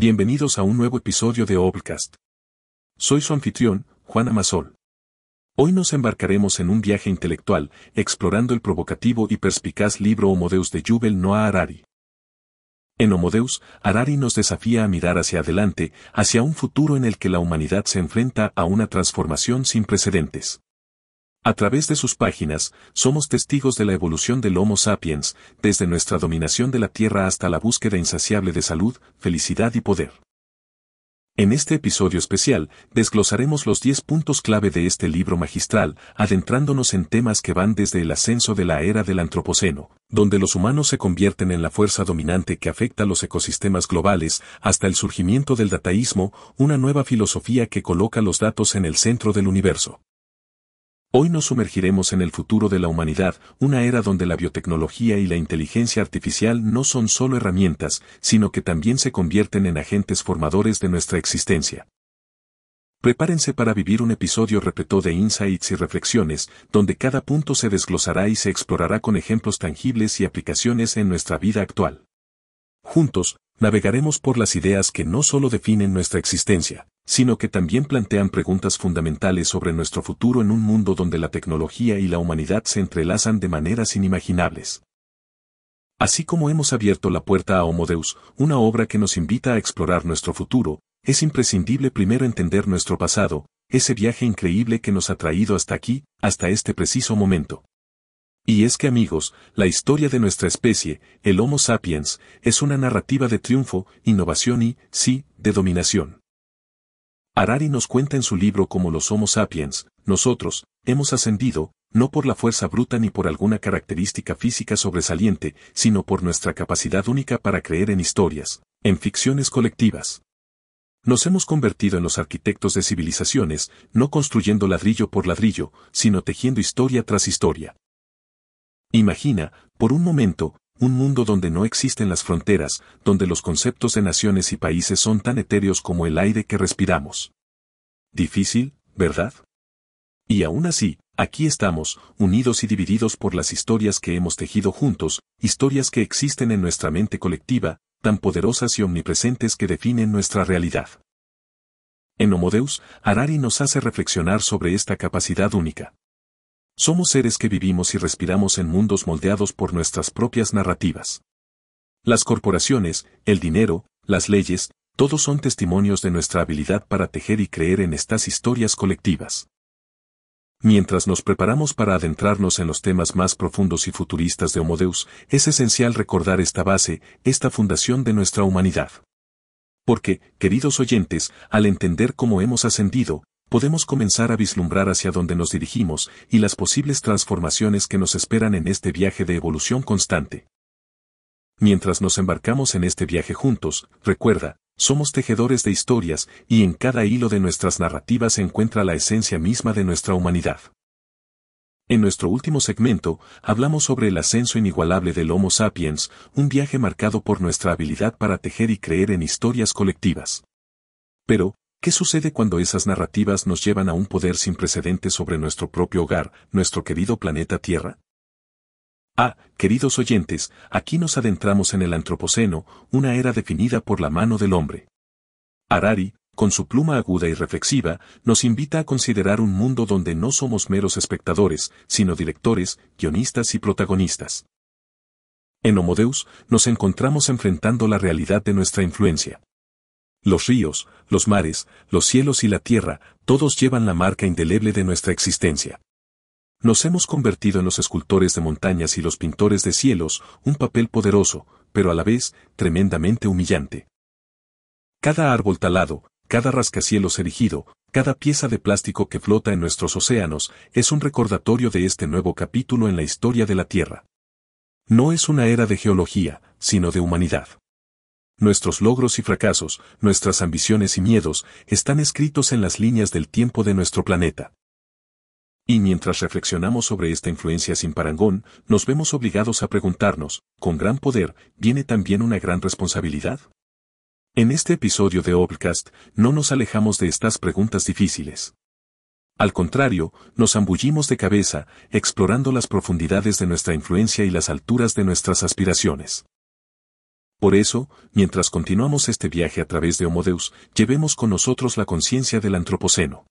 Bienvenidos a un nuevo episodio de Obcast. Soy su anfitrión, Juan Amasol. Hoy nos embarcaremos en un viaje intelectual, explorando el provocativo y perspicaz libro Homodeus de Yuval Noah Harari. En Homodeus, Harari nos desafía a mirar hacia adelante, hacia un futuro en el que la humanidad se enfrenta a una transformación sin precedentes. A través de sus páginas, somos testigos de la evolución del Homo sapiens, desde nuestra dominación de la Tierra hasta la búsqueda insaciable de salud, felicidad y poder. En este episodio especial, desglosaremos los 10 puntos clave de este libro magistral, adentrándonos en temas que van desde el ascenso de la era del Antropoceno, donde los humanos se convierten en la fuerza dominante que afecta los ecosistemas globales, hasta el surgimiento del dataísmo, una nueva filosofía que coloca los datos en el centro del universo. Hoy nos sumergiremos en el futuro de la humanidad, una era donde la biotecnología y la inteligencia artificial no son solo herramientas, sino que también se convierten en agentes formadores de nuestra existencia. Prepárense para vivir un episodio repleto de insights y reflexiones, donde cada punto se desglosará y se explorará con ejemplos tangibles y aplicaciones en nuestra vida actual. Juntos, navegaremos por las ideas que no solo definen nuestra existencia, sino que también plantean preguntas fundamentales sobre nuestro futuro en un mundo donde la tecnología y la humanidad se entrelazan de maneras inimaginables. Así como hemos abierto la puerta a Homodeus, una obra que nos invita a explorar nuestro futuro, es imprescindible primero entender nuestro pasado, ese viaje increíble que nos ha traído hasta aquí, hasta este preciso momento. Y es que amigos, la historia de nuestra especie, el Homo sapiens, es una narrativa de triunfo, innovación y, sí, de dominación. Harari nos cuenta en su libro cómo los Homo sapiens, nosotros, hemos ascendido, no por la fuerza bruta ni por alguna característica física sobresaliente, sino por nuestra capacidad única para creer en historias, en ficciones colectivas. Nos hemos convertido en los arquitectos de civilizaciones, no construyendo ladrillo por ladrillo, sino tejiendo historia tras historia. Imagina, por un momento, un mundo donde no existen las fronteras, donde los conceptos de naciones y países son tan etéreos como el aire que respiramos. Difícil, ¿verdad? Y aún así, aquí estamos, unidos y divididos por las historias que hemos tejido juntos, historias que existen en nuestra mente colectiva, tan poderosas y omnipresentes que definen nuestra realidad. En Homodeus, Harari nos hace reflexionar sobre esta capacidad única. Somos seres que vivimos y respiramos en mundos moldeados por nuestras propias narrativas. Las corporaciones, el dinero, las leyes, todos son testimonios de nuestra habilidad para tejer y creer en estas historias colectivas. Mientras nos preparamos para adentrarnos en los temas más profundos y futuristas de Homodeus, es esencial recordar esta base, esta fundación de nuestra humanidad. Porque, queridos oyentes, al entender cómo hemos ascendido, podemos comenzar a vislumbrar hacia dónde nos dirigimos y las posibles transformaciones que nos esperan en este viaje de evolución constante. Mientras nos embarcamos en este viaje juntos, recuerda, somos tejedores de historias y en cada hilo de nuestras narrativas se encuentra la esencia misma de nuestra humanidad. En nuestro último segmento, hablamos sobre el ascenso inigualable del Homo sapiens, un viaje marcado por nuestra habilidad para tejer y creer en historias colectivas. Pero, ¿Qué sucede cuando esas narrativas nos llevan a un poder sin precedentes sobre nuestro propio hogar, nuestro querido planeta Tierra? Ah, queridos oyentes, aquí nos adentramos en el Antropoceno, una era definida por la mano del hombre. Harari, con su pluma aguda y reflexiva, nos invita a considerar un mundo donde no somos meros espectadores, sino directores, guionistas y protagonistas. En Homodeus, nos encontramos enfrentando la realidad de nuestra influencia. Los ríos, los mares, los cielos y la tierra, todos llevan la marca indeleble de nuestra existencia. Nos hemos convertido en los escultores de montañas y los pintores de cielos, un papel poderoso, pero a la vez tremendamente humillante. Cada árbol talado, cada rascacielos erigido, cada pieza de plástico que flota en nuestros océanos, es un recordatorio de este nuevo capítulo en la historia de la Tierra. No es una era de geología, sino de humanidad. Nuestros logros y fracasos, nuestras ambiciones y miedos, están escritos en las líneas del tiempo de nuestro planeta. Y mientras reflexionamos sobre esta influencia sin parangón, nos vemos obligados a preguntarnos, ¿con gran poder viene también una gran responsabilidad? En este episodio de Obcast, no nos alejamos de estas preguntas difíciles. Al contrario, nos ambullimos de cabeza, explorando las profundidades de nuestra influencia y las alturas de nuestras aspiraciones. Por eso, mientras continuamos este viaje a través de Homodeus, llevemos con nosotros la conciencia del antropoceno.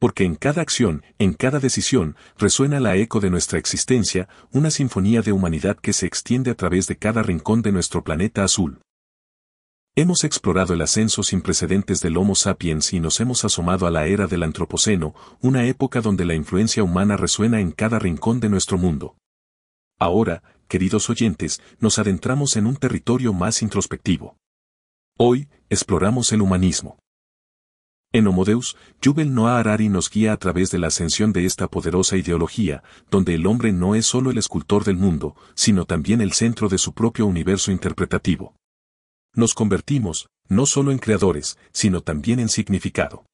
Porque en cada acción, en cada decisión, resuena la eco de nuestra existencia, una sinfonía de humanidad que se extiende a través de cada rincón de nuestro planeta azul. Hemos explorado el ascenso sin precedentes del Homo sapiens y nos hemos asomado a la era del Antropoceno, una época donde la influencia humana resuena en cada rincón de nuestro mundo. Ahora, queridos oyentes, nos adentramos en un territorio más introspectivo. Hoy, exploramos el humanismo. En Homodeus, Jubel Noah Harari nos guía a través de la ascensión de esta poderosa ideología, donde el hombre no es solo el escultor del mundo, sino también el centro de su propio universo interpretativo. Nos convertimos, no solo en creadores, sino también en significado.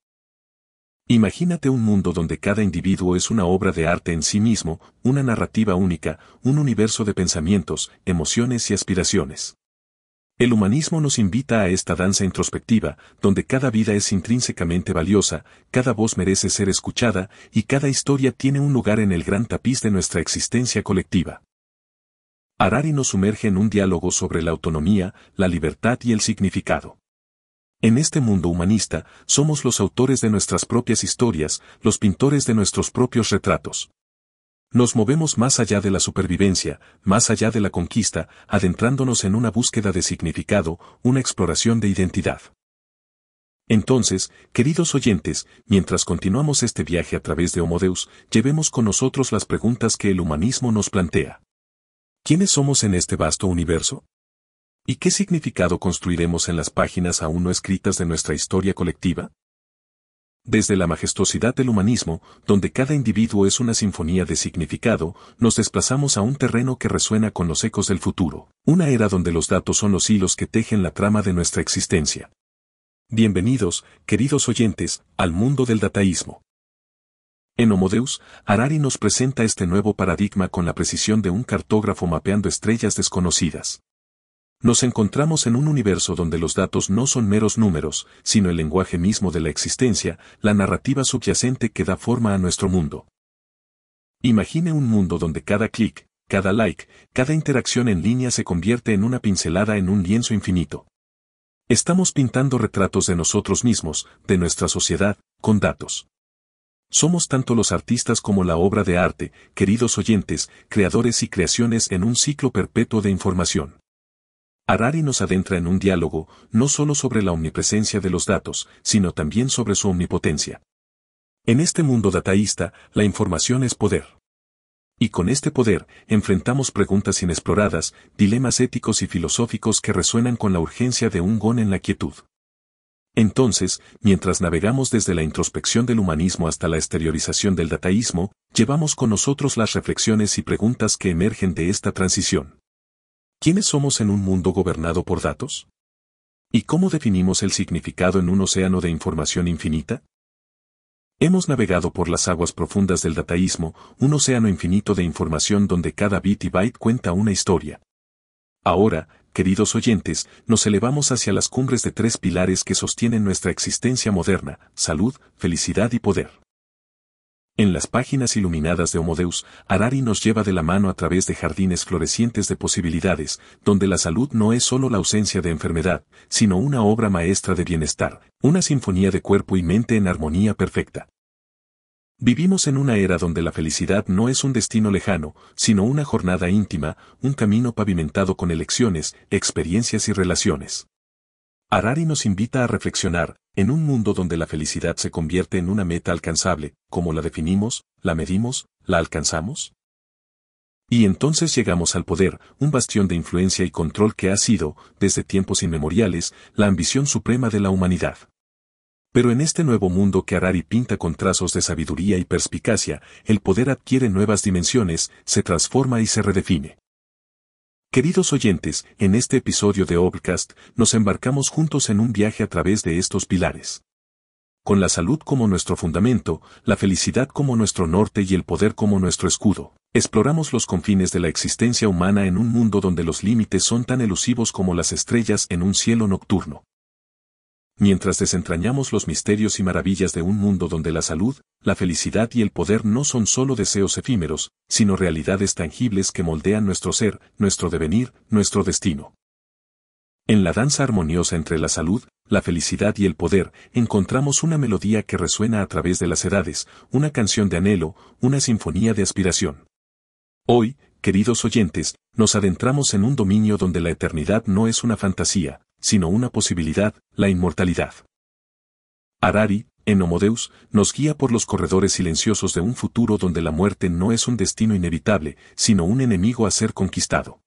Imagínate un mundo donde cada individuo es una obra de arte en sí mismo, una narrativa única, un universo de pensamientos, emociones y aspiraciones. El humanismo nos invita a esta danza introspectiva, donde cada vida es intrínsecamente valiosa, cada voz merece ser escuchada, y cada historia tiene un lugar en el gran tapiz de nuestra existencia colectiva. Harari nos sumerge en un diálogo sobre la autonomía, la libertad y el significado. En este mundo humanista, somos los autores de nuestras propias historias, los pintores de nuestros propios retratos. Nos movemos más allá de la supervivencia, más allá de la conquista, adentrándonos en una búsqueda de significado, una exploración de identidad. Entonces, queridos oyentes, mientras continuamos este viaje a través de Homodeus, llevemos con nosotros las preguntas que el humanismo nos plantea. ¿Quiénes somos en este vasto universo? ¿Y qué significado construiremos en las páginas aún no escritas de nuestra historia colectiva? Desde la majestuosidad del humanismo, donde cada individuo es una sinfonía de significado, nos desplazamos a un terreno que resuena con los ecos del futuro, una era donde los datos son los hilos que tejen la trama de nuestra existencia. Bienvenidos, queridos oyentes, al mundo del dataísmo. En Homodeus, Harari nos presenta este nuevo paradigma con la precisión de un cartógrafo mapeando estrellas desconocidas. Nos encontramos en un universo donde los datos no son meros números, sino el lenguaje mismo de la existencia, la narrativa subyacente que da forma a nuestro mundo. Imagine un mundo donde cada clic, cada like, cada interacción en línea se convierte en una pincelada en un lienzo infinito. Estamos pintando retratos de nosotros mismos, de nuestra sociedad, con datos. Somos tanto los artistas como la obra de arte, queridos oyentes, creadores y creaciones en un ciclo perpetuo de información. Harari nos adentra en un diálogo, no solo sobre la omnipresencia de los datos, sino también sobre su omnipotencia. En este mundo dataísta, la información es poder. Y con este poder, enfrentamos preguntas inexploradas, dilemas éticos y filosóficos que resuenan con la urgencia de un gon en la quietud. Entonces, mientras navegamos desde la introspección del humanismo hasta la exteriorización del dataísmo, llevamos con nosotros las reflexiones y preguntas que emergen de esta transición. ¿Quiénes somos en un mundo gobernado por datos? ¿Y cómo definimos el significado en un océano de información infinita? Hemos navegado por las aguas profundas del dataísmo, un océano infinito de información donde cada bit y byte cuenta una historia. Ahora, queridos oyentes, nos elevamos hacia las cumbres de tres pilares que sostienen nuestra existencia moderna, salud, felicidad y poder. En las páginas iluminadas de Homodeus, Harari nos lleva de la mano a través de jardines florecientes de posibilidades, donde la salud no es solo la ausencia de enfermedad, sino una obra maestra de bienestar, una sinfonía de cuerpo y mente en armonía perfecta. Vivimos en una era donde la felicidad no es un destino lejano, sino una jornada íntima, un camino pavimentado con elecciones, experiencias y relaciones. Harari nos invita a reflexionar, en un mundo donde la felicidad se convierte en una meta alcanzable, ¿cómo la definimos, la medimos, la alcanzamos? Y entonces llegamos al poder, un bastión de influencia y control que ha sido, desde tiempos inmemoriales, la ambición suprema de la humanidad. Pero en este nuevo mundo que Harari pinta con trazos de sabiduría y perspicacia, el poder adquiere nuevas dimensiones, se transforma y se redefine. Queridos oyentes, en este episodio de Obcast, nos embarcamos juntos en un viaje a través de estos pilares. Con la salud como nuestro fundamento, la felicidad como nuestro norte y el poder como nuestro escudo, exploramos los confines de la existencia humana en un mundo donde los límites son tan elusivos como las estrellas en un cielo nocturno mientras desentrañamos los misterios y maravillas de un mundo donde la salud, la felicidad y el poder no son solo deseos efímeros, sino realidades tangibles que moldean nuestro ser, nuestro devenir, nuestro destino. En la danza armoniosa entre la salud, la felicidad y el poder, encontramos una melodía que resuena a través de las edades, una canción de anhelo, una sinfonía de aspiración. Hoy, queridos oyentes, nos adentramos en un dominio donde la eternidad no es una fantasía, sino una posibilidad, la inmortalidad. Harari, en Homodeus, nos guía por los corredores silenciosos de un futuro donde la muerte no es un destino inevitable, sino un enemigo a ser conquistado.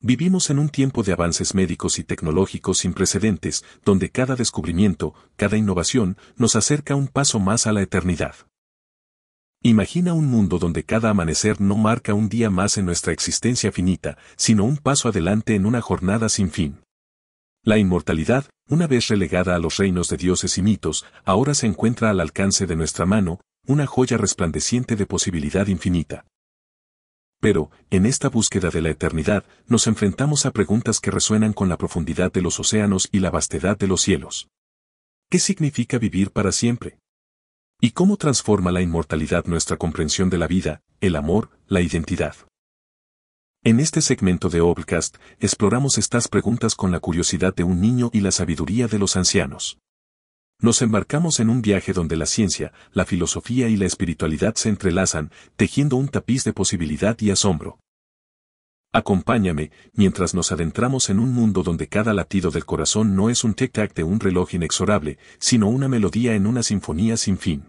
Vivimos en un tiempo de avances médicos y tecnológicos sin precedentes, donde cada descubrimiento, cada innovación, nos acerca un paso más a la eternidad. Imagina un mundo donde cada amanecer no marca un día más en nuestra existencia finita, sino un paso adelante en una jornada sin fin. La inmortalidad, una vez relegada a los reinos de dioses y mitos, ahora se encuentra al alcance de nuestra mano, una joya resplandeciente de posibilidad infinita. Pero, en esta búsqueda de la eternidad, nos enfrentamos a preguntas que resuenan con la profundidad de los océanos y la vastedad de los cielos. ¿Qué significa vivir para siempre? ¿Y cómo transforma la inmortalidad nuestra comprensión de la vida, el amor, la identidad? En este segmento de Obcast, exploramos estas preguntas con la curiosidad de un niño y la sabiduría de los ancianos. Nos embarcamos en un viaje donde la ciencia, la filosofía y la espiritualidad se entrelazan, tejiendo un tapiz de posibilidad y asombro. Acompáñame, mientras nos adentramos en un mundo donde cada latido del corazón no es un tic-tac de un reloj inexorable, sino una melodía en una sinfonía sin fin.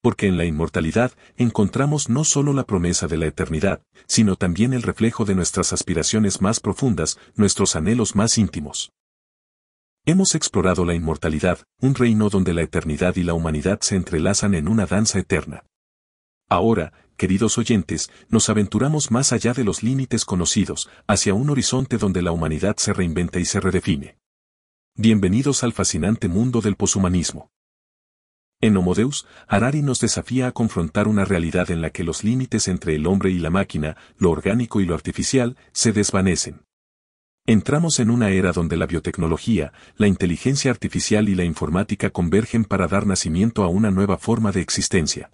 Porque en la inmortalidad encontramos no solo la promesa de la eternidad, sino también el reflejo de nuestras aspiraciones más profundas, nuestros anhelos más íntimos. Hemos explorado la inmortalidad, un reino donde la eternidad y la humanidad se entrelazan en una danza eterna. Ahora, queridos oyentes, nos aventuramos más allá de los límites conocidos, hacia un horizonte donde la humanidad se reinventa y se redefine. Bienvenidos al fascinante mundo del poshumanismo. En Homodeus, Harari nos desafía a confrontar una realidad en la que los límites entre el hombre y la máquina, lo orgánico y lo artificial, se desvanecen. Entramos en una era donde la biotecnología, la inteligencia artificial y la informática convergen para dar nacimiento a una nueva forma de existencia.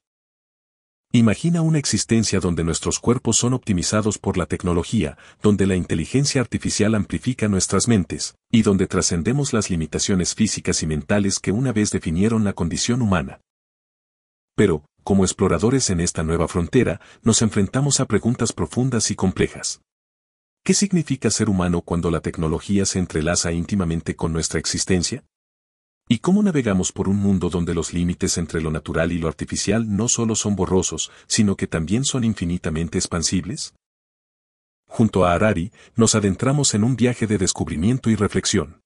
Imagina una existencia donde nuestros cuerpos son optimizados por la tecnología, donde la inteligencia artificial amplifica nuestras mentes, y donde trascendemos las limitaciones físicas y mentales que una vez definieron la condición humana. Pero, como exploradores en esta nueva frontera, nos enfrentamos a preguntas profundas y complejas. ¿Qué significa ser humano cuando la tecnología se entrelaza íntimamente con nuestra existencia? ¿Y cómo navegamos por un mundo donde los límites entre lo natural y lo artificial no solo son borrosos, sino que también son infinitamente expansibles? Junto a Harari, nos adentramos en un viaje de descubrimiento y reflexión.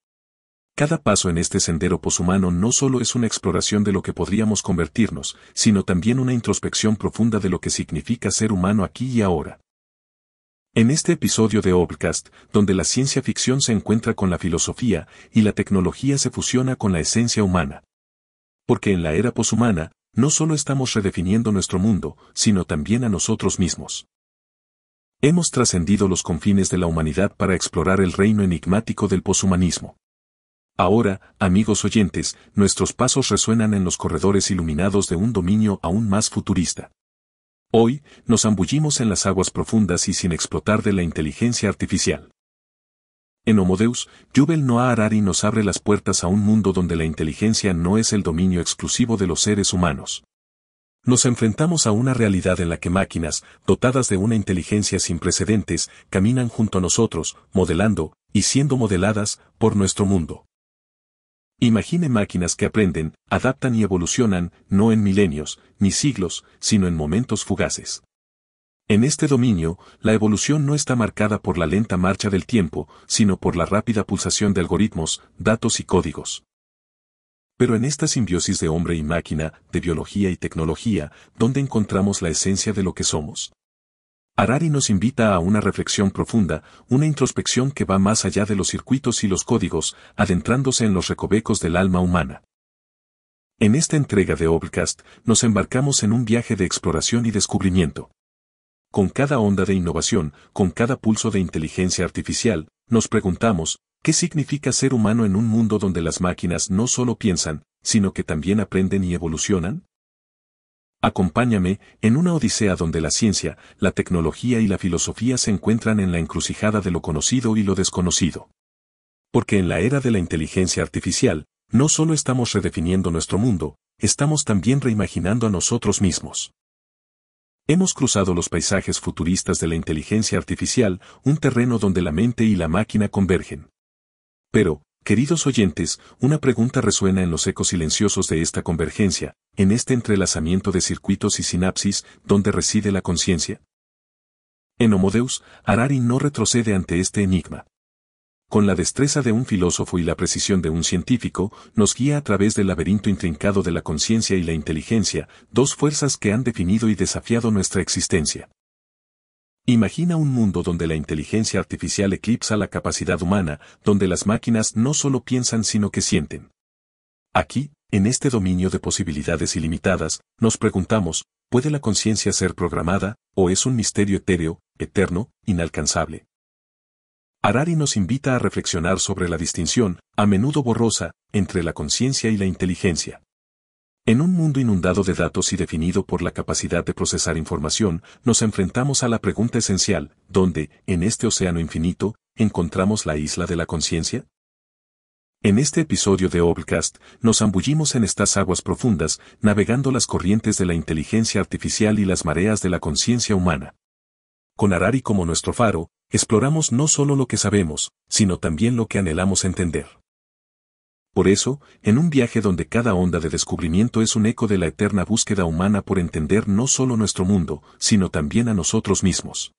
Cada paso en este sendero poshumano no solo es una exploración de lo que podríamos convertirnos, sino también una introspección profunda de lo que significa ser humano aquí y ahora. En este episodio de Obcast, donde la ciencia ficción se encuentra con la filosofía y la tecnología se fusiona con la esencia humana. Porque en la era poshumana, no solo estamos redefiniendo nuestro mundo, sino también a nosotros mismos. Hemos trascendido los confines de la humanidad para explorar el reino enigmático del poshumanismo. Ahora, amigos oyentes, nuestros pasos resuenan en los corredores iluminados de un dominio aún más futurista. Hoy, nos ambullimos en las aguas profundas y sin explotar de la inteligencia artificial. En Homodeus, Yuval Noah Harari nos abre las puertas a un mundo donde la inteligencia no es el dominio exclusivo de los seres humanos. Nos enfrentamos a una realidad en la que máquinas, dotadas de una inteligencia sin precedentes, caminan junto a nosotros, modelando, y siendo modeladas, por nuestro mundo. Imagine máquinas que aprenden, adaptan y evolucionan, no en milenios, ni siglos, sino en momentos fugaces. En este dominio, la evolución no está marcada por la lenta marcha del tiempo, sino por la rápida pulsación de algoritmos, datos y códigos. Pero en esta simbiosis de hombre y máquina, de biología y tecnología, ¿dónde encontramos la esencia de lo que somos? Harari nos invita a una reflexión profunda, una introspección que va más allá de los circuitos y los códigos, adentrándose en los recovecos del alma humana. En esta entrega de Obcast, nos embarcamos en un viaje de exploración y descubrimiento. Con cada onda de innovación, con cada pulso de inteligencia artificial, nos preguntamos, ¿qué significa ser humano en un mundo donde las máquinas no solo piensan, sino que también aprenden y evolucionan? Acompáñame en una odisea donde la ciencia, la tecnología y la filosofía se encuentran en la encrucijada de lo conocido y lo desconocido. Porque en la era de la inteligencia artificial, no solo estamos redefiniendo nuestro mundo, estamos también reimaginando a nosotros mismos. Hemos cruzado los paisajes futuristas de la inteligencia artificial, un terreno donde la mente y la máquina convergen. Pero, queridos oyentes, una pregunta resuena en los ecos silenciosos de esta convergencia, en este entrelazamiento de circuitos y sinapsis, donde reside la conciencia. En Homodeus, Harari no retrocede ante este enigma con la destreza de un filósofo y la precisión de un científico, nos guía a través del laberinto intrincado de la conciencia y la inteligencia, dos fuerzas que han definido y desafiado nuestra existencia. Imagina un mundo donde la inteligencia artificial eclipsa la capacidad humana, donde las máquinas no solo piensan sino que sienten. Aquí, en este dominio de posibilidades ilimitadas, nos preguntamos, ¿puede la conciencia ser programada, o es un misterio etéreo, eterno, inalcanzable? Harari nos invita a reflexionar sobre la distinción, a menudo borrosa, entre la conciencia y la inteligencia. En un mundo inundado de datos y definido por la capacidad de procesar información, nos enfrentamos a la pregunta esencial, ¿dónde, en este océano infinito, encontramos la isla de la conciencia? En este episodio de Obcast, nos ambullimos en estas aguas profundas, navegando las corrientes de la inteligencia artificial y las mareas de la conciencia humana. Con Harari como nuestro faro, exploramos no solo lo que sabemos, sino también lo que anhelamos entender. Por eso, en un viaje donde cada onda de descubrimiento es un eco de la eterna búsqueda humana por entender no solo nuestro mundo, sino también a nosotros mismos.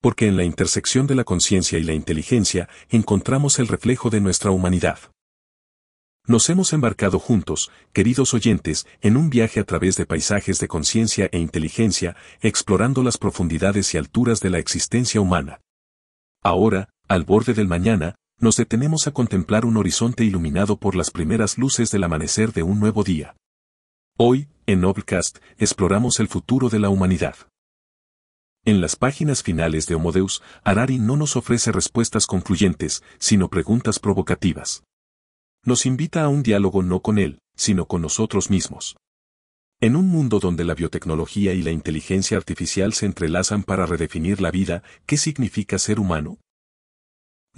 Porque en la intersección de la conciencia y la inteligencia encontramos el reflejo de nuestra humanidad. Nos hemos embarcado juntos, queridos oyentes, en un viaje a través de paisajes de conciencia e inteligencia, explorando las profundidades y alturas de la existencia humana. Ahora, al borde del mañana, nos detenemos a contemplar un horizonte iluminado por las primeras luces del amanecer de un nuevo día. Hoy, en Noblecast, exploramos el futuro de la humanidad. En las páginas finales de Homodeus, Harari no nos ofrece respuestas concluyentes, sino preguntas provocativas nos invita a un diálogo no con él, sino con nosotros mismos. En un mundo donde la biotecnología y la inteligencia artificial se entrelazan para redefinir la vida, ¿qué significa ser humano?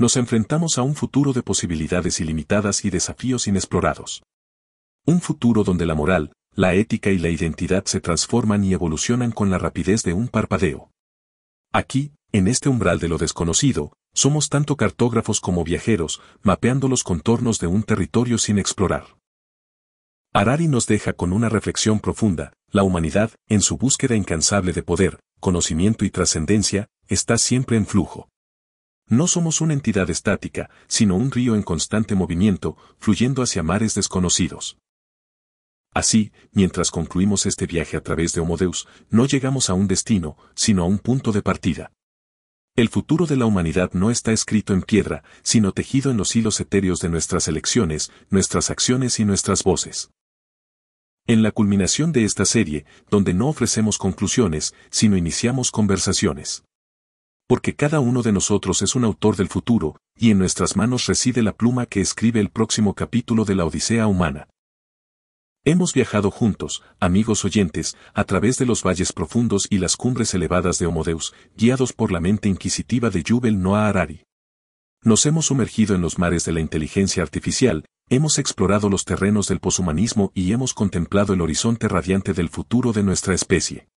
Nos enfrentamos a un futuro de posibilidades ilimitadas y desafíos inexplorados. Un futuro donde la moral, la ética y la identidad se transforman y evolucionan con la rapidez de un parpadeo. Aquí, en este umbral de lo desconocido, somos tanto cartógrafos como viajeros, mapeando los contornos de un territorio sin explorar. Harari nos deja con una reflexión profunda, la humanidad, en su búsqueda incansable de poder, conocimiento y trascendencia, está siempre en flujo. No somos una entidad estática, sino un río en constante movimiento, fluyendo hacia mares desconocidos. Así, mientras concluimos este viaje a través de Homodeus, no llegamos a un destino, sino a un punto de partida. El futuro de la humanidad no está escrito en piedra, sino tejido en los hilos etéreos de nuestras elecciones, nuestras acciones y nuestras voces. En la culminación de esta serie, donde no ofrecemos conclusiones, sino iniciamos conversaciones. Porque cada uno de nosotros es un autor del futuro, y en nuestras manos reside la pluma que escribe el próximo capítulo de la Odisea humana. Hemos viajado juntos, amigos oyentes, a través de los valles profundos y las cumbres elevadas de Homodeus, guiados por la mente inquisitiva de Yuval Noah Harari. Nos hemos sumergido en los mares de la inteligencia artificial, hemos explorado los terrenos del poshumanismo y hemos contemplado el horizonte radiante del futuro de nuestra especie.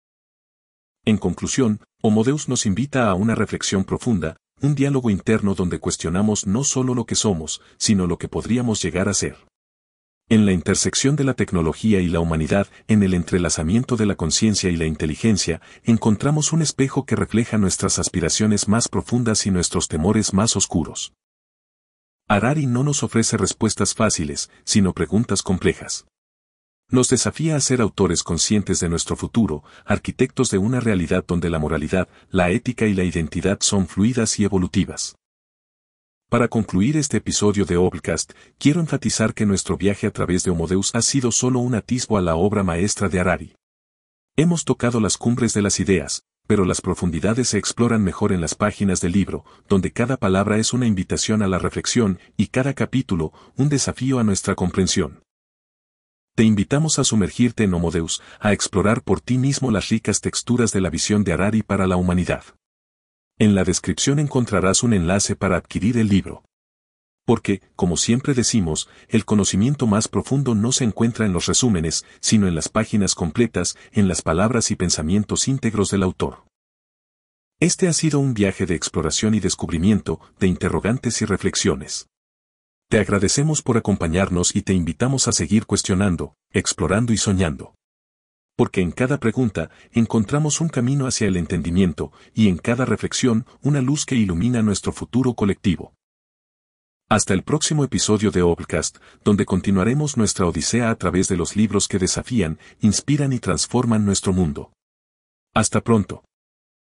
En conclusión, Homodeus nos invita a una reflexión profunda, un diálogo interno donde cuestionamos no solo lo que somos, sino lo que podríamos llegar a ser. En la intersección de la tecnología y la humanidad, en el entrelazamiento de la conciencia y la inteligencia, encontramos un espejo que refleja nuestras aspiraciones más profundas y nuestros temores más oscuros. Harari no nos ofrece respuestas fáciles, sino preguntas complejas. Nos desafía a ser autores conscientes de nuestro futuro, arquitectos de una realidad donde la moralidad, la ética y la identidad son fluidas y evolutivas. Para concluir este episodio de Obcast, quiero enfatizar que nuestro viaje a través de Homodeus ha sido solo un atisbo a la obra maestra de Harari. Hemos tocado las cumbres de las ideas, pero las profundidades se exploran mejor en las páginas del libro, donde cada palabra es una invitación a la reflexión y cada capítulo un desafío a nuestra comprensión. Te invitamos a sumergirte en Homodeus, a explorar por ti mismo las ricas texturas de la visión de Harari para la humanidad. En la descripción encontrarás un enlace para adquirir el libro. Porque, como siempre decimos, el conocimiento más profundo no se encuentra en los resúmenes, sino en las páginas completas, en las palabras y pensamientos íntegros del autor. Este ha sido un viaje de exploración y descubrimiento, de interrogantes y reflexiones. Te agradecemos por acompañarnos y te invitamos a seguir cuestionando, explorando y soñando. Porque en cada pregunta encontramos un camino hacia el entendimiento y en cada reflexión una luz que ilumina nuestro futuro colectivo. Hasta el próximo episodio de Obcast, donde continuaremos nuestra odisea a través de los libros que desafían, inspiran y transforman nuestro mundo. Hasta pronto.